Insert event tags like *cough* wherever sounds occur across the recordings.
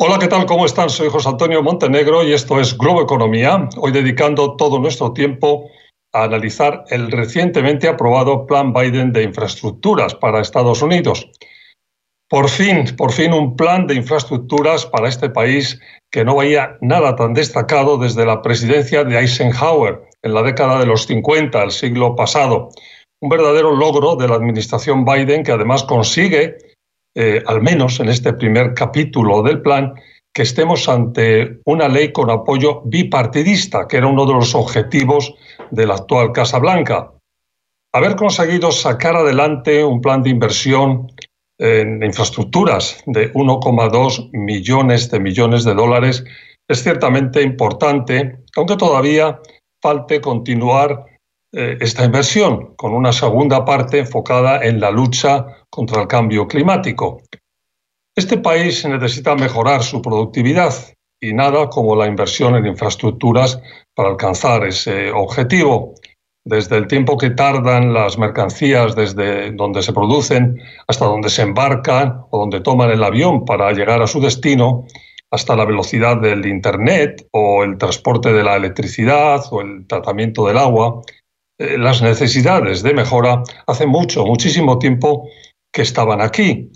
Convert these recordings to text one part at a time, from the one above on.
Hola, ¿qué tal? ¿Cómo están? Soy José Antonio Montenegro y esto es Globo Economía, hoy dedicando todo nuestro tiempo a analizar el recientemente aprobado Plan Biden de infraestructuras para Estados Unidos. Por fin, por fin un plan de infraestructuras para este país que no veía nada tan destacado desde la presidencia de Eisenhower en la década de los 50, el siglo pasado. Un verdadero logro de la administración Biden que además consigue eh, al menos en este primer capítulo del plan, que estemos ante una ley con apoyo bipartidista, que era uno de los objetivos de la actual Casa Blanca. Haber conseguido sacar adelante un plan de inversión en infraestructuras de 1,2 millones de millones de dólares es ciertamente importante, aunque todavía falte continuar esta inversión, con una segunda parte enfocada en la lucha contra el cambio climático. Este país necesita mejorar su productividad y nada como la inversión en infraestructuras para alcanzar ese objetivo. Desde el tiempo que tardan las mercancías desde donde se producen hasta donde se embarcan o donde toman el avión para llegar a su destino, hasta la velocidad del Internet o el transporte de la electricidad o el tratamiento del agua, eh, las necesidades de mejora hace mucho, muchísimo tiempo que estaban aquí.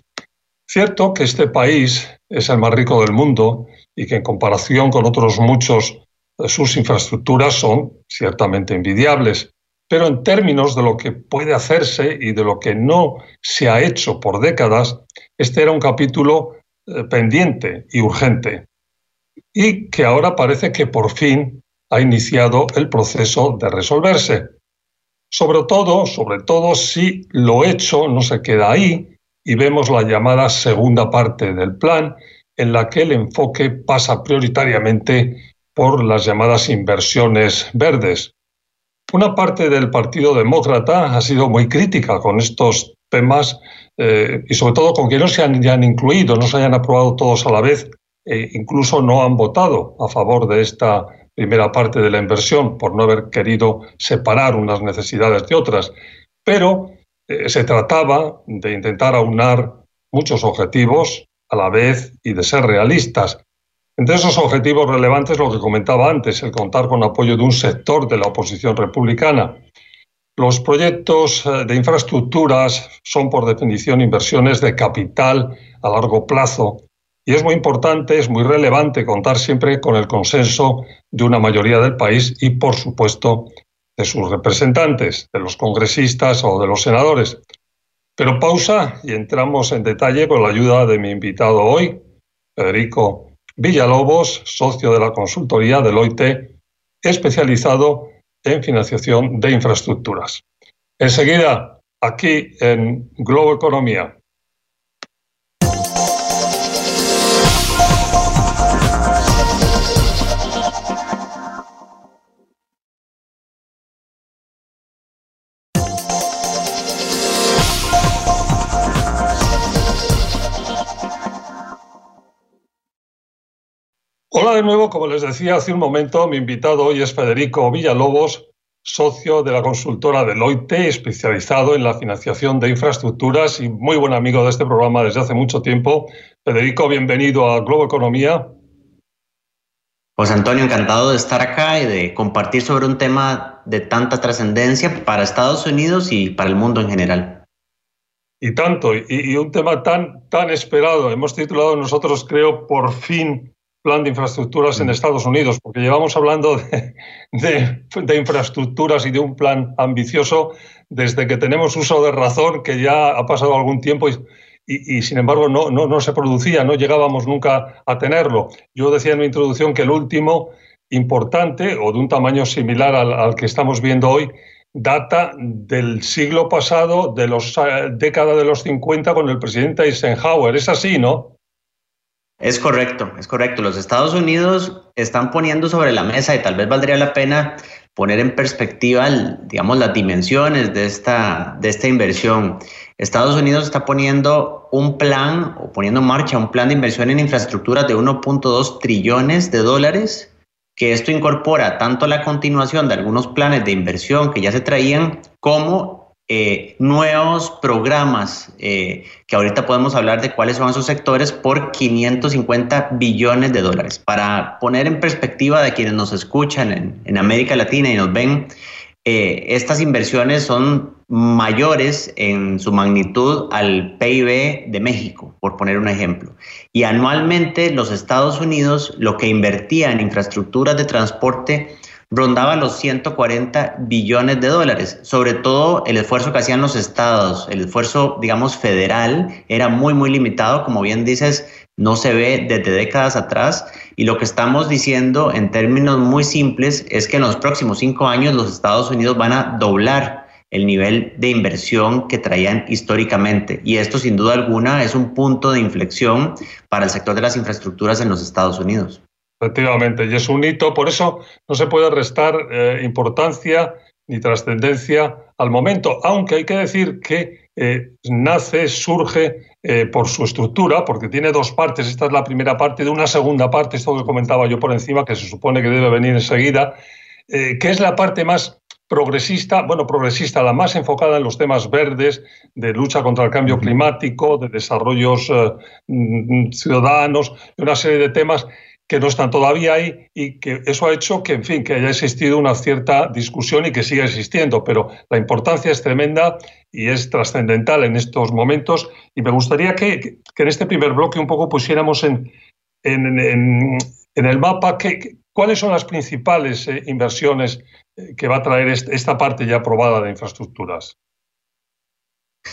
Cierto que este país es el más rico del mundo y que en comparación con otros muchos eh, sus infraestructuras son ciertamente envidiables, pero en términos de lo que puede hacerse y de lo que no se ha hecho por décadas, este era un capítulo eh, pendiente y urgente y que ahora parece que por fin ha iniciado el proceso de resolverse. Sobre todo, sobre todo si lo hecho no se queda ahí y vemos la llamada segunda parte del plan, en la que el enfoque pasa prioritariamente por las llamadas inversiones verdes. Una parte del Partido Demócrata ha sido muy crítica con estos temas eh, y sobre todo con que no se hayan incluido, no se hayan aprobado todos a la vez e incluso no han votado a favor de esta primera parte de la inversión por no haber querido separar unas necesidades de otras, pero eh, se trataba de intentar aunar muchos objetivos a la vez y de ser realistas. Entre esos objetivos relevantes, lo que comentaba antes, el contar con apoyo de un sector de la oposición republicana. Los proyectos eh, de infraestructuras son, por definición, inversiones de capital a largo plazo y es muy importante, es muy relevante contar siempre con el consenso de una mayoría del país y, por supuesto, de sus representantes, de los congresistas o de los senadores. Pero pausa y entramos en detalle con la ayuda de mi invitado hoy, Federico Villalobos, socio de la consultoría Deloitte, especializado en financiación de infraestructuras. Enseguida, aquí en Globo Economía. Hola de nuevo, como les decía hace un momento, mi invitado hoy es Federico Villalobos, socio de la consultora Deloitte, especializado en la financiación de infraestructuras y muy buen amigo de este programa desde hace mucho tiempo. Federico, bienvenido a Globo Economía. José Antonio, encantado de estar acá y de compartir sobre un tema de tanta trascendencia para Estados Unidos y para el mundo en general. Y tanto, y, un tema tan, tan esperado. Hemos titulado nosotros, creo, por fin plan de infraestructuras en mm. Estados Unidos, porque llevamos hablando de, infraestructuras y de un plan ambicioso desde que tenemos uso de razón, que ya ha pasado algún tiempo y, y, sin embargo no, no, no, se producía, no llegábamos nunca a tenerlo. Yo decía en mi introducción que el último importante o de un tamaño similar al, que estamos viendo hoy data del siglo pasado, de los eh, década de los 50 con el presidente Eisenhower. Es así, ¿no? Es correcto, es correcto. Los Estados Unidos están poniendo sobre la mesa y tal vez valdría la pena poner en perspectiva, digamos, las dimensiones de esta, de esta inversión. Estados Unidos está poniendo un plan o poniendo en marcha un plan de inversión en infraestructuras de 1.2 trillones de dólares, que esto incorpora tanto la continuación de algunos planes de inversión que ya se traían como eh, nuevos programas eh, que ahorita podemos hablar de cuáles son esos sectores por 550 billones de dólares. Para poner en perspectiva de quienes nos escuchan en, América Latina y nos ven, eh, estas inversiones son mayores en su magnitud al PIB de México, por poner un ejemplo. Y anualmente los Estados Unidos lo que invertía en infraestructuras de transporte rondaba los 140 billones de dólares. Sobre todo el esfuerzo que hacían los estados, el esfuerzo, digamos, federal, era muy, muy limitado. Como bien dices, no se ve desde décadas atrás. Y lo que estamos diciendo en términos muy simples es que en los próximos cinco años los Estados Unidos van a doblar el nivel de inversión que traían históricamente. Y esto, sin duda alguna, es un punto de inflexión para el sector de las infraestructuras en los Estados Unidos. Efectivamente, y es un hito, por eso no se puede restar eh, importancia ni trascendencia al momento, aunque hay que decir que eh, nace, surge eh, por su estructura, porque tiene dos partes. Esta es la primera parte de una segunda parte, esto que comentaba yo por encima, que se supone que debe venir enseguida, que es la parte más progresista, bueno, progresista, la más enfocada en los temas verdes, de lucha contra el cambio climático, de desarrollos mm, ciudadanos, de una serie de temas que no están todavía ahí y que eso ha hecho que, en fin, que haya existido una cierta discusión y que siga existiendo, pero la importancia es tremenda y es trascendental en estos momentos y me gustaría que, en este primer bloque un poco pusiéramos en, en, el mapa que, cuáles son las principales eh, inversiones eh, que va a traer esta parte ya aprobada de infraestructuras.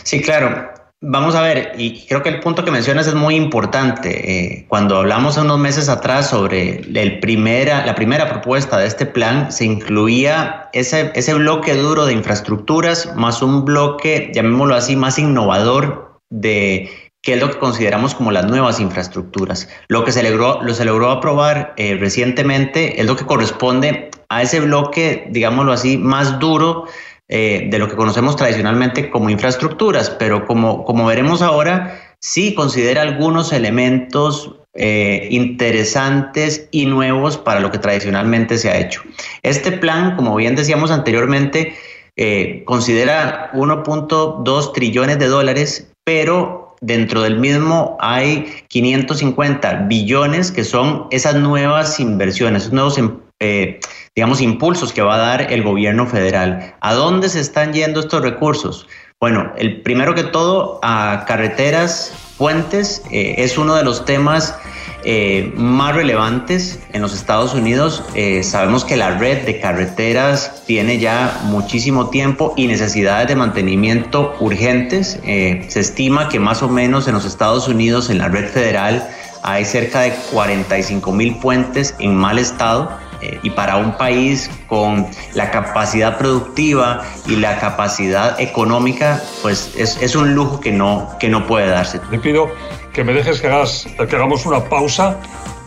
Sí, claro. Vamos a ver, y creo que el punto que mencionas es muy importante. Eh, cuando hablamos unos meses atrás sobre el primera, la primera propuesta de este plan, se incluía ese, ese bloque duro de infraestructuras más un bloque, llamémoslo así, más innovador de qué es lo que consideramos como las nuevas infraestructuras. Lo que se logró, lo se logró aprobar eh, recientemente es lo que corresponde a ese bloque, digámoslo así, más duro eh, de lo que conocemos tradicionalmente como infraestructuras, pero como, como veremos ahora, sí considera algunos elementos eh, interesantes y nuevos para lo que tradicionalmente se ha hecho. Este plan, como bien decíamos anteriormente, eh, considera 1.2 trillones de dólares, pero dentro del mismo hay 550 billones que son esas nuevas inversiones, esos nuevos eh, digamos, impulsos que va a dar el gobierno federal. ¿A dónde se están yendo estos recursos? Bueno, el primero que todo, a carreteras, puentes, eh, es uno de los temas eh, más relevantes en los Estados Unidos. sabemos que la red de carreteras tiene ya muchísimo tiempo y necesidades de mantenimiento urgentes. se estima que más o menos en los Estados Unidos, en la red federal, hay cerca de 45 mil puentes en mal estado eh, y para un país con la capacidad productiva y la capacidad económica, pues es, es un lujo que no, que no puede darse. Te pido que me dejes que, hagas, que hagamos una pausa,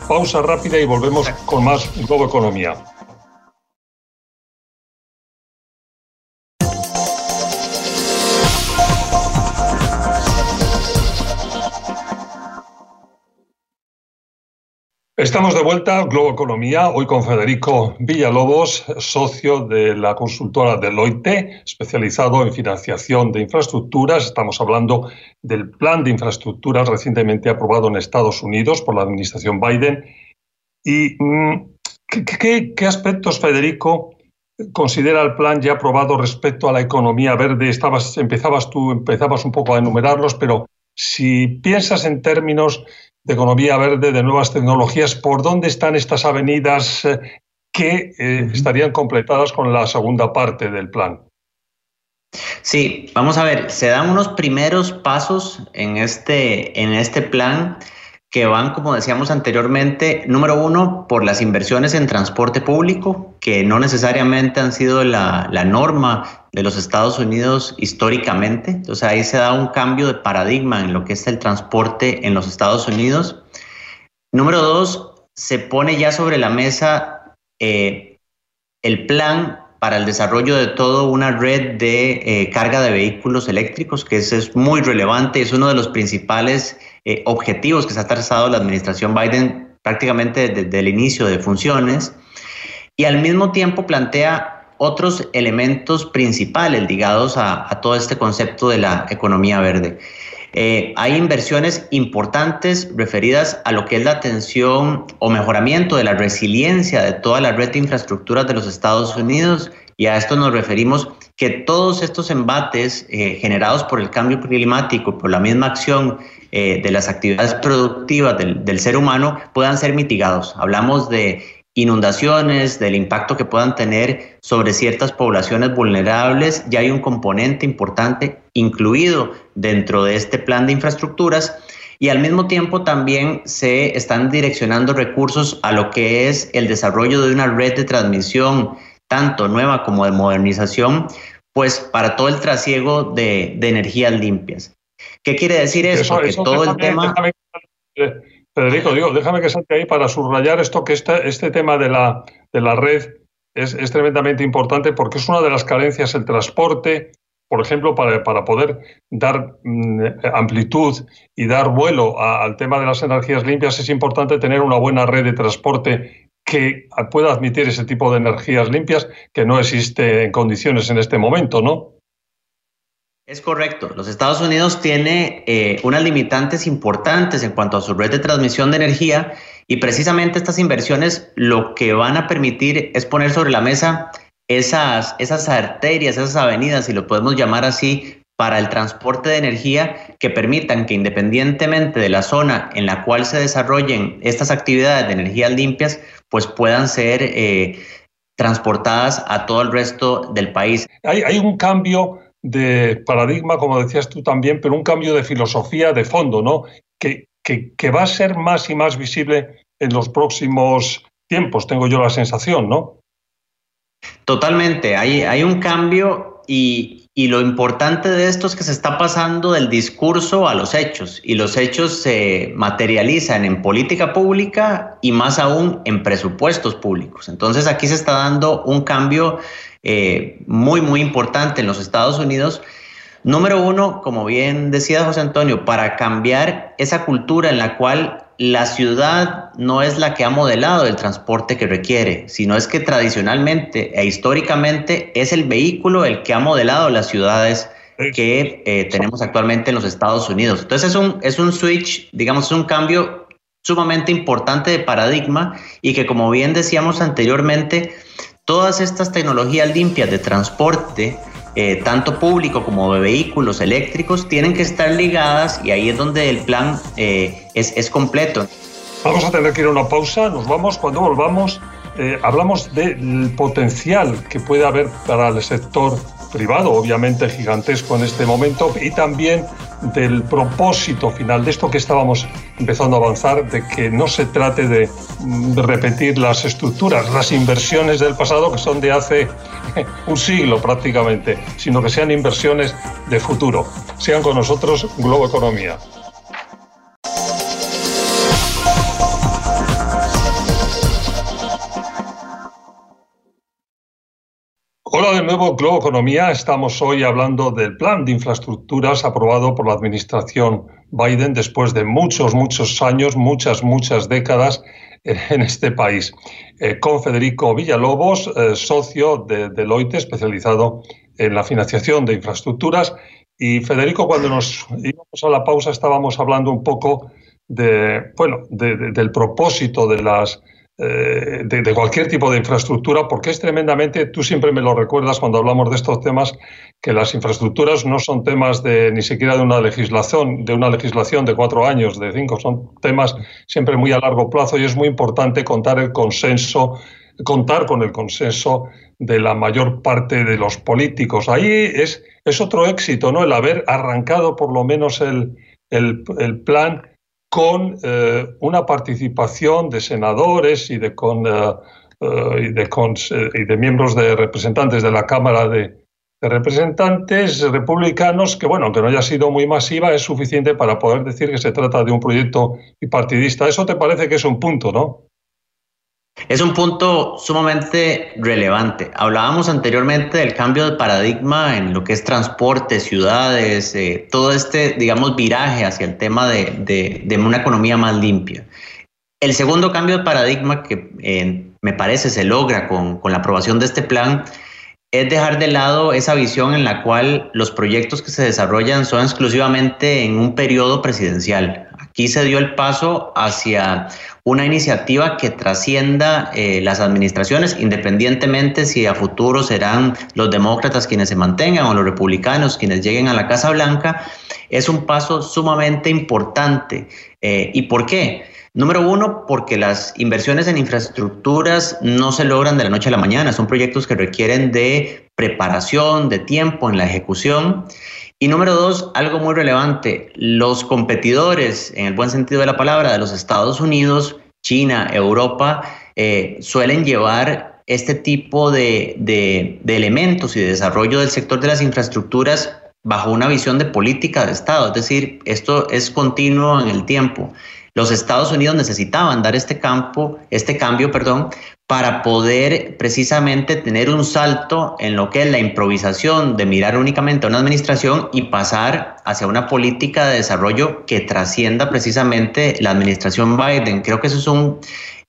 pausa rápida y volvemos con más Globo Economía. Estamos de vuelta, Globo Economía, hoy con Federico Villalobos, socio de la consultora Deloitte, especializado en financiación de infraestructuras. Estamos hablando del plan de infraestructuras recientemente aprobado en Estados Unidos por la administración Biden. ¿Y mm, qué, aspectos, Federico, considera el plan ya aprobado respecto a la economía verde? Estabas, empezabas tú, empezabas un poco a enumerarlos, pero si piensas en términos de economía verde, de nuevas tecnologías, ¿por dónde están estas avenidas eh, que eh, estarían completadas con la segunda parte del plan? Sí, vamos a ver, se dan unos primeros pasos en este, en este plan que van, como decíamos anteriormente, número uno, por las inversiones en transporte público, que no necesariamente han sido la, la, norma de los Estados Unidos históricamente. Entonces ahí se da un cambio de paradigma en lo que es el transporte en los Estados Unidos. Número dos, se pone ya sobre la mesa eh, el plan para el desarrollo de toda una red de eh, carga de vehículos eléctricos, que es muy relevante, es uno de los principales eh, objetivos que se ha trazado la administración Biden prácticamente desde el inicio de funciones, y al mismo tiempo plantea otros elementos principales ligados a todo este concepto de la economía verde. Eh, hay inversiones importantes referidas a lo que es la atención o mejoramiento de la resiliencia de toda la red de infraestructuras de los Estados Unidos y a esto nos referimos que todos estos embates eh, generados por el cambio climático, por la misma acción eh, de las actividades productivas del, del ser humano, puedan ser mitigados. Hablamos de inundaciones, del impacto que puedan tener sobre ciertas poblaciones vulnerables, ya hay un componente importante incluido dentro de este plan de infraestructuras y al mismo tiempo también se están direccionando recursos a lo que es el desarrollo de una red de transmisión, tanto nueva como de modernización, pues para todo el trasiego de, energías limpias. ¿Qué quiere decir esto? que todo el tema... Federico, digo, déjame que salte ahí para subrayar esto, que este, tema de la, de la red es, es, tremendamente importante porque es una de las carencias el transporte, por ejemplo, para, para poder dar mm, amplitud y dar vuelo al tema de las energías limpias, es importante tener una buena red de transporte que pueda admitir ese tipo de energías limpias que no existe en condiciones en este momento, ¿no? Es correcto. Los Estados Unidos tiene eh, unas limitantes importantes en cuanto a su red de transmisión de energía y precisamente estas inversiones lo que van a permitir es poner sobre la mesa esas, esas arterias, esas avenidas, si lo podemos llamar así, para el transporte de energía que permitan que independientemente de la zona en la cual se desarrollen estas actividades de energías limpias, pues puedan ser eh, transportadas a todo el resto del país. Hay, hay un cambio de paradigma, como decías tú también, pero un cambio de filosofía de fondo, ¿no? Que, que, va a ser más y más visible en los próximos tiempos, tengo yo la sensación, ¿no? Totalmente, hay, hay un cambio y, y, lo importante de esto es que se está pasando del discurso a los hechos y los hechos se materializan en política pública y más aún en presupuestos públicos. Entonces aquí se está dando un cambio eh, muy, muy importante en los Estados Unidos. Número uno, como bien decía José Antonio, para cambiar esa cultura en la cual la ciudad no es la que ha modelado el transporte que requiere, sino es que tradicionalmente e históricamente es el vehículo el que ha modelado las ciudades que eh, tenemos actualmente en los Estados Unidos. Entonces es un, es un switch, digamos, es un cambio sumamente importante de paradigma y que como bien decíamos anteriormente, Todas estas tecnologías limpias de transporte, eh, tanto público como de vehículos eléctricos, tienen que estar ligadas y ahí es donde el plan eh, es, es, completo. Vamos a tener que ir a una pausa, nos vamos, cuando volvamos eh, hablamos del potencial que puede haber para el sector privado, obviamente gigantesco en este momento, y también del propósito final de esto que estábamos empezando a avanzar, de que no se trate de, mm, repetir las estructuras, las inversiones del pasado que son de hace *laughs* un siglo prácticamente, sino que sean inversiones de futuro. Sean con nosotros Globo Economía. Hola de nuevo, Globo Economía. Estamos hoy hablando del plan de infraestructuras aprobado por la administración Biden después de muchos, muchos años, muchas, muchas décadas en este país. Eh, con Federico Villalobos, eh, socio de Deloitte, especializado en la financiación de infraestructuras. Y Federico, cuando nos íbamos a la pausa, estábamos hablando un poco de, bueno, del propósito de las eh, de, cualquier tipo de infraestructura, porque es tremendamente, tú siempre me lo recuerdas cuando hablamos de estos temas, que las infraestructuras no son temas de ni siquiera de una legislación, de una legislación de cuatro años, de cinco, son temas siempre muy a largo plazo y es muy importante contar el consenso contar con el consenso de la mayor parte de los políticos. Ahí es, es otro éxito, ¿no? El haber arrancado por lo menos el, el, plan con eh, una participación de senadores y de, con, eh, y, de y de miembros de representantes de la Cámara de, representantes republicanos que, bueno, aunque no haya sido muy masiva, es suficiente para poder decir que se trata de un proyecto bipartidista. Eso te parece que es un punto, ¿no? Es un punto sumamente relevante. Hablábamos anteriormente del cambio de paradigma en lo que es transporte, ciudades, eh, todo este, digamos, viraje hacia el tema de, una economía más limpia. El segundo cambio de paradigma que eh, me parece se logra con, con la aprobación de este plan es dejar de lado esa visión en la cual los proyectos que se desarrollan son exclusivamente en un periodo presidencial. Aquí se dio el paso hacia una iniciativa que trascienda eh, las administraciones, independientemente si a futuro serán los demócratas quienes se mantengan o los republicanos quienes lleguen a la Casa Blanca. Es un paso sumamente importante. Eh, ¿Y por qué? Número uno, porque las inversiones en infraestructuras no se logran de la noche a la mañana, son proyectos que requieren de preparación, de tiempo en la ejecución. Y número dos, algo muy relevante, los competidores, en el buen sentido de la palabra, de los Estados Unidos, China, Europa, eh, suelen llevar este tipo de, de elementos y de desarrollo del sector de las infraestructuras bajo una visión de política de Estado, es decir, esto es continuo en el tiempo. Los Estados Unidos necesitaban dar este campo, este cambio, perdón, para poder precisamente tener un salto en lo que es la improvisación de mirar únicamente a una administración y pasar hacia una política de desarrollo que trascienda precisamente la administración Biden. Creo que eso es un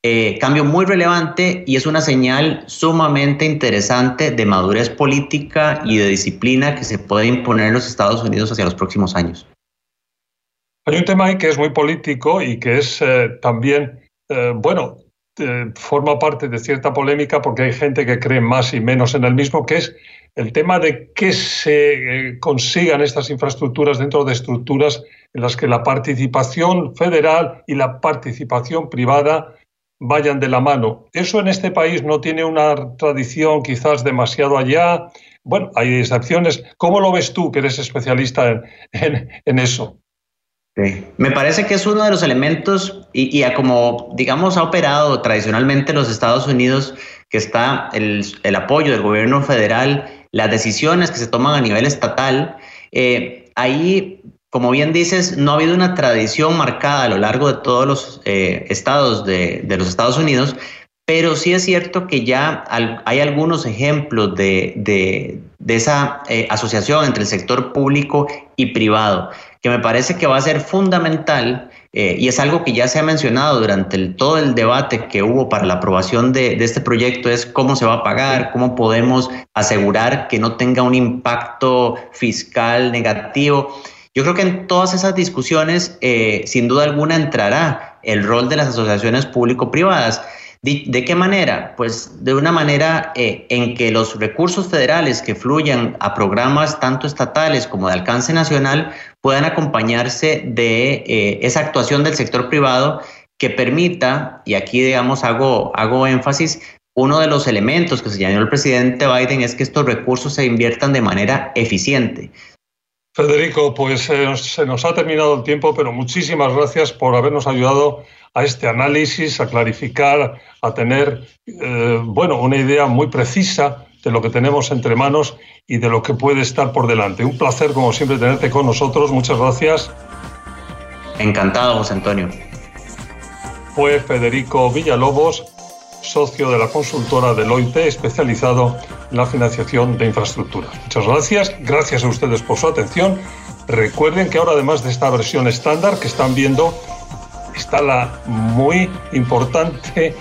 eh, cambio muy relevante y es una señal sumamente interesante de madurez política y de disciplina que se puede imponer en los Estados Unidos hacia los próximos años. Hay un tema ahí que es muy político y que es eh, también, eh, bueno, eh, forma parte de cierta polémica porque hay gente que cree más y menos en el mismo, que es el tema de que se consigan estas infraestructuras dentro de estructuras en las que la participación federal y la participación privada vayan de la mano. Eso en este país no tiene una tradición quizás demasiado allá. Bueno, hay excepciones. ¿Cómo lo ves tú, que eres especialista en eso? Me parece que es uno de los elementos y, como, digamos, ha operado tradicionalmente los Estados Unidos, que está el, apoyo del gobierno federal, las decisiones que se toman a nivel estatal. Eh, ahí, como bien dices, no ha habido una tradición marcada a lo largo de todos los eh, estados de, los Estados Unidos, pero sí es cierto que ya hay algunos ejemplos de, esa eh, asociación entre el sector público y privado que me parece que va a ser fundamental eh, y es algo que ya se ha mencionado durante todo el debate que hubo para la aprobación de, este proyecto, es cómo se va a pagar, cómo podemos asegurar que no tenga un impacto fiscal negativo. Yo creo que en todas esas discusiones, eh, sin duda alguna, entrará el rol de las asociaciones público-privadas. ¿De, qué manera? Pues de una manera eh, en que los recursos federales que fluyan a programas tanto estatales como de alcance nacional puedan acompañarse de eh, esa actuación del sector privado que permita, y aquí digamos hago, hago énfasis, uno de los elementos que señaló el presidente Biden es que estos recursos se inviertan de manera eficiente. Federico, pues eh, se nos ha terminado el tiempo, pero muchísimas gracias por habernos ayudado a este análisis, a clarificar, a tener, eh, bueno, una idea muy precisa de lo que tenemos entre manos y de lo que puede estar por delante. Un placer, como siempre, tenerte con nosotros. Muchas gracias. Encantado, José Antonio. Fue Federico Villalobos, socio de la consultora Deloitte, especializado en la financiación de infraestructuras. Muchas gracias. Gracias a ustedes por su atención. Recuerden que ahora, además de esta versión estándar que están viendo, está la muy importante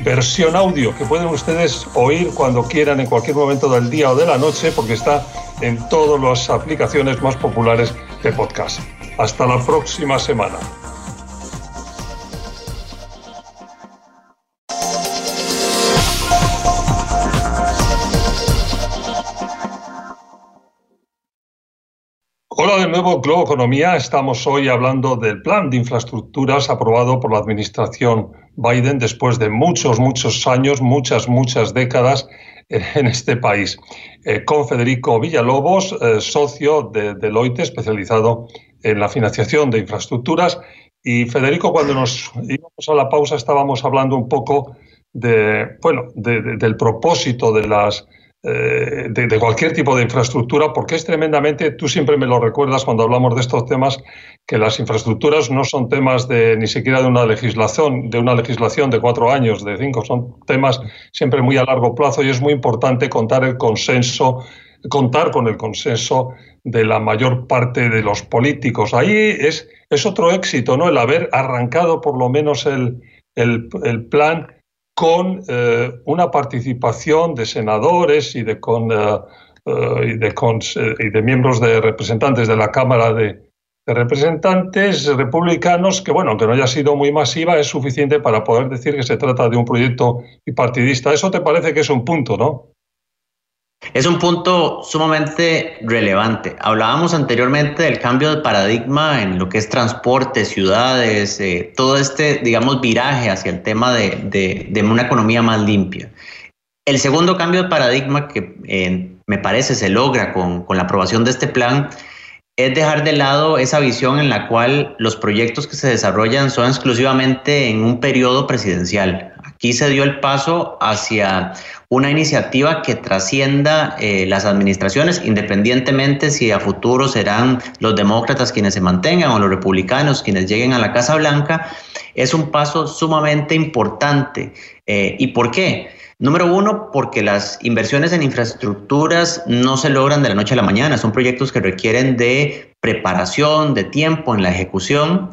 versión audio que pueden ustedes oír cuando quieran en cualquier momento del día o de la noche porque está en todas las aplicaciones más populares de podcast. Hasta la próxima semana. Hola de nuevo Globo Economía. Estamos hoy hablando del plan de infraestructuras aprobado por la administración Biden después de muchos, muchos años, muchas, muchas décadas en este país. Eh, con Federico Villalobos, eh, socio de Deloitte, especializado en la financiación de infraestructuras. Y Federico, cuando nos íbamos a la pausa, estábamos hablando un poco de, bueno, del propósito de las eh, de, cualquier tipo de infraestructura, porque es tremendamente, tú siempre me lo recuerdas cuando hablamos de estos temas, que las infraestructuras no son temas de ni siquiera de una legislación, de una legislación de cuatro años, de cinco, son temas siempre muy a largo plazo y es muy importante contar el consenso, contar con el consenso de la mayor parte de los políticos. Ahí es, es otro éxito, ¿no? El haber arrancado por lo menos el, el, el plan con eh, una participación de senadores y de, con, eh, eh, y, de y, de miembros de representantes de la Cámara de, Representantes republicanos, que bueno, aunque no haya sido muy masiva, es suficiente para poder decir que se trata de un proyecto bipartidista. Eso te parece que es un punto, ¿no? Es un punto sumamente relevante. Hablábamos anteriormente del cambio de paradigma en lo que es transporte, ciudades, eh, todo este, digamos, viraje hacia el tema de, una economía más limpia. El segundo cambio de paradigma que eh, me parece se logra con, con la aprobación de este plan es dejar de lado esa visión en la cual los proyectos que se desarrollan son exclusivamente en un periodo presidencial. Aquí se dio el paso hacia una iniciativa que trascienda eh, las administraciones, independientemente si a futuro serán los demócratas quienes se mantengan o los republicanos quienes lleguen a la Casa Blanca. Es un paso sumamente importante. Eh, ¿Y por qué? Número uno, porque las inversiones en infraestructuras no se logran de la noche a la mañana, son proyectos que requieren de preparación, de tiempo en la ejecución.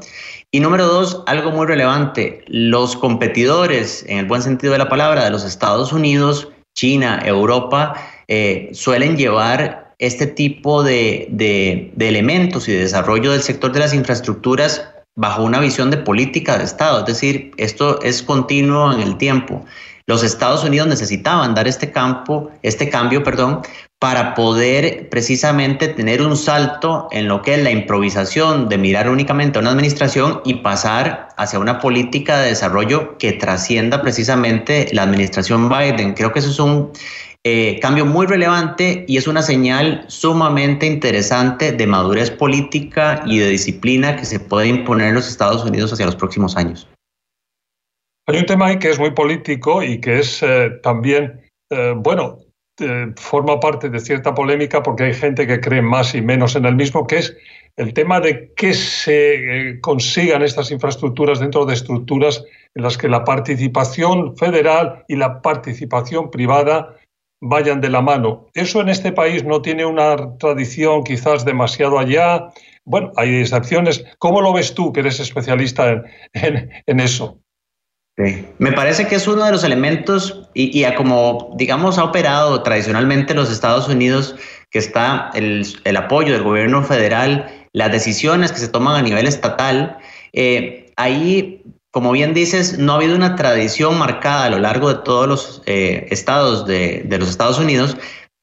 Y número dos, algo muy relevante, los competidores, en el buen sentido de la palabra, de los Estados Unidos, China, Europa, eh, suelen llevar este tipo de, de elementos y de desarrollo del sector de las infraestructuras bajo una visión de política de Estado, es decir, esto es continuo en el tiempo. Los Estados Unidos necesitaban dar este campo, este cambio, perdón, para poder precisamente tener un salto en lo que es la improvisación de mirar únicamente a una administración y pasar hacia una política de desarrollo que trascienda precisamente la administración Biden. Creo que eso es un eh, cambio muy relevante y es una señal sumamente interesante de madurez política y de disciplina que se puede imponer en los Estados Unidos hacia los próximos años. Hay un tema ahí que es muy político y que es eh, también, eh, bueno, forma parte de cierta polémica porque hay gente que cree más y menos en el mismo, que es el tema de que se consigan estas infraestructuras dentro de estructuras en las que la participación federal y la participación privada vayan de la mano. Eso en este país no tiene una tradición quizás demasiado allá. Bueno, hay excepciones. ¿Cómo lo ves tú, que eres especialista en eso? Me parece que es uno de los elementos y, a como, digamos, ha operado tradicionalmente los Estados Unidos, que está el, apoyo del gobierno federal, las decisiones que se toman a nivel estatal. Eh, ahí, como bien dices, no ha habido una tradición marcada a lo largo de todos los eh, estados de, los Estados Unidos,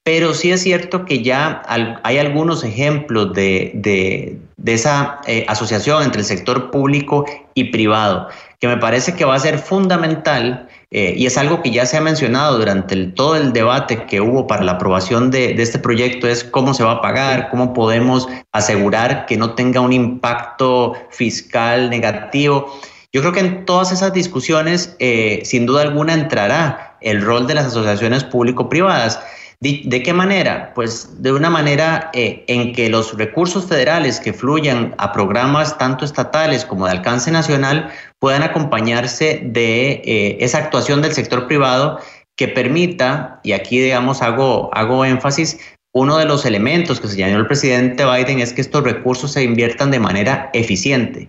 pero sí es cierto que ya hay algunos ejemplos de, esa eh, asociación entre el sector público y privado que me parece que va a ser fundamental eh, y es algo que ya se ha mencionado durante todo el debate que hubo para la aprobación de, este proyecto, es cómo se va a pagar, cómo podemos asegurar que no tenga un impacto fiscal negativo. Yo creo que en todas esas discusiones, eh, sin duda alguna, entrará el rol de las asociaciones público-privadas. ¿De, qué manera? Pues de una manera eh, en que los recursos federales que fluyan a programas tanto estatales como de alcance nacional puedan acompañarse de eh, esa actuación del sector privado que permita, y aquí digamos hago, hago énfasis, uno de los elementos que señaló el presidente Biden es que estos recursos se inviertan de manera eficiente.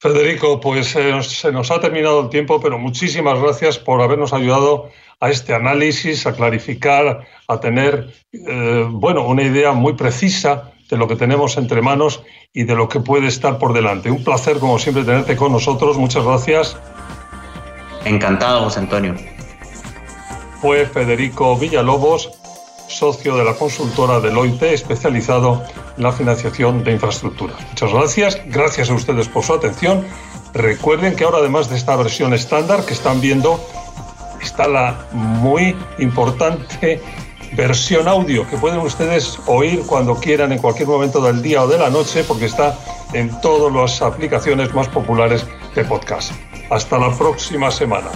Federico, pues eh, se nos ha terminado el tiempo, pero muchísimas gracias por habernos ayudado a este análisis, a clarificar, a tener eh, bueno, una idea muy precisa de lo que tenemos entre manos y de lo que puede estar por delante. Un placer, como siempre, tenerte con nosotros. Muchas gracias. Encantado, José Antonio. Fue Federico Villalobos, socio de la consultora Deloitte, especializado en la financiación de infraestructuras. Muchas gracias, gracias a ustedes por su atención. Recuerden que ahora, además de esta versión estándar que están viendo, está la muy importante versión audio que pueden ustedes oír cuando quieran en cualquier momento del día o de la noche porque está en todas las aplicaciones más populares de podcast. Hasta la próxima semana.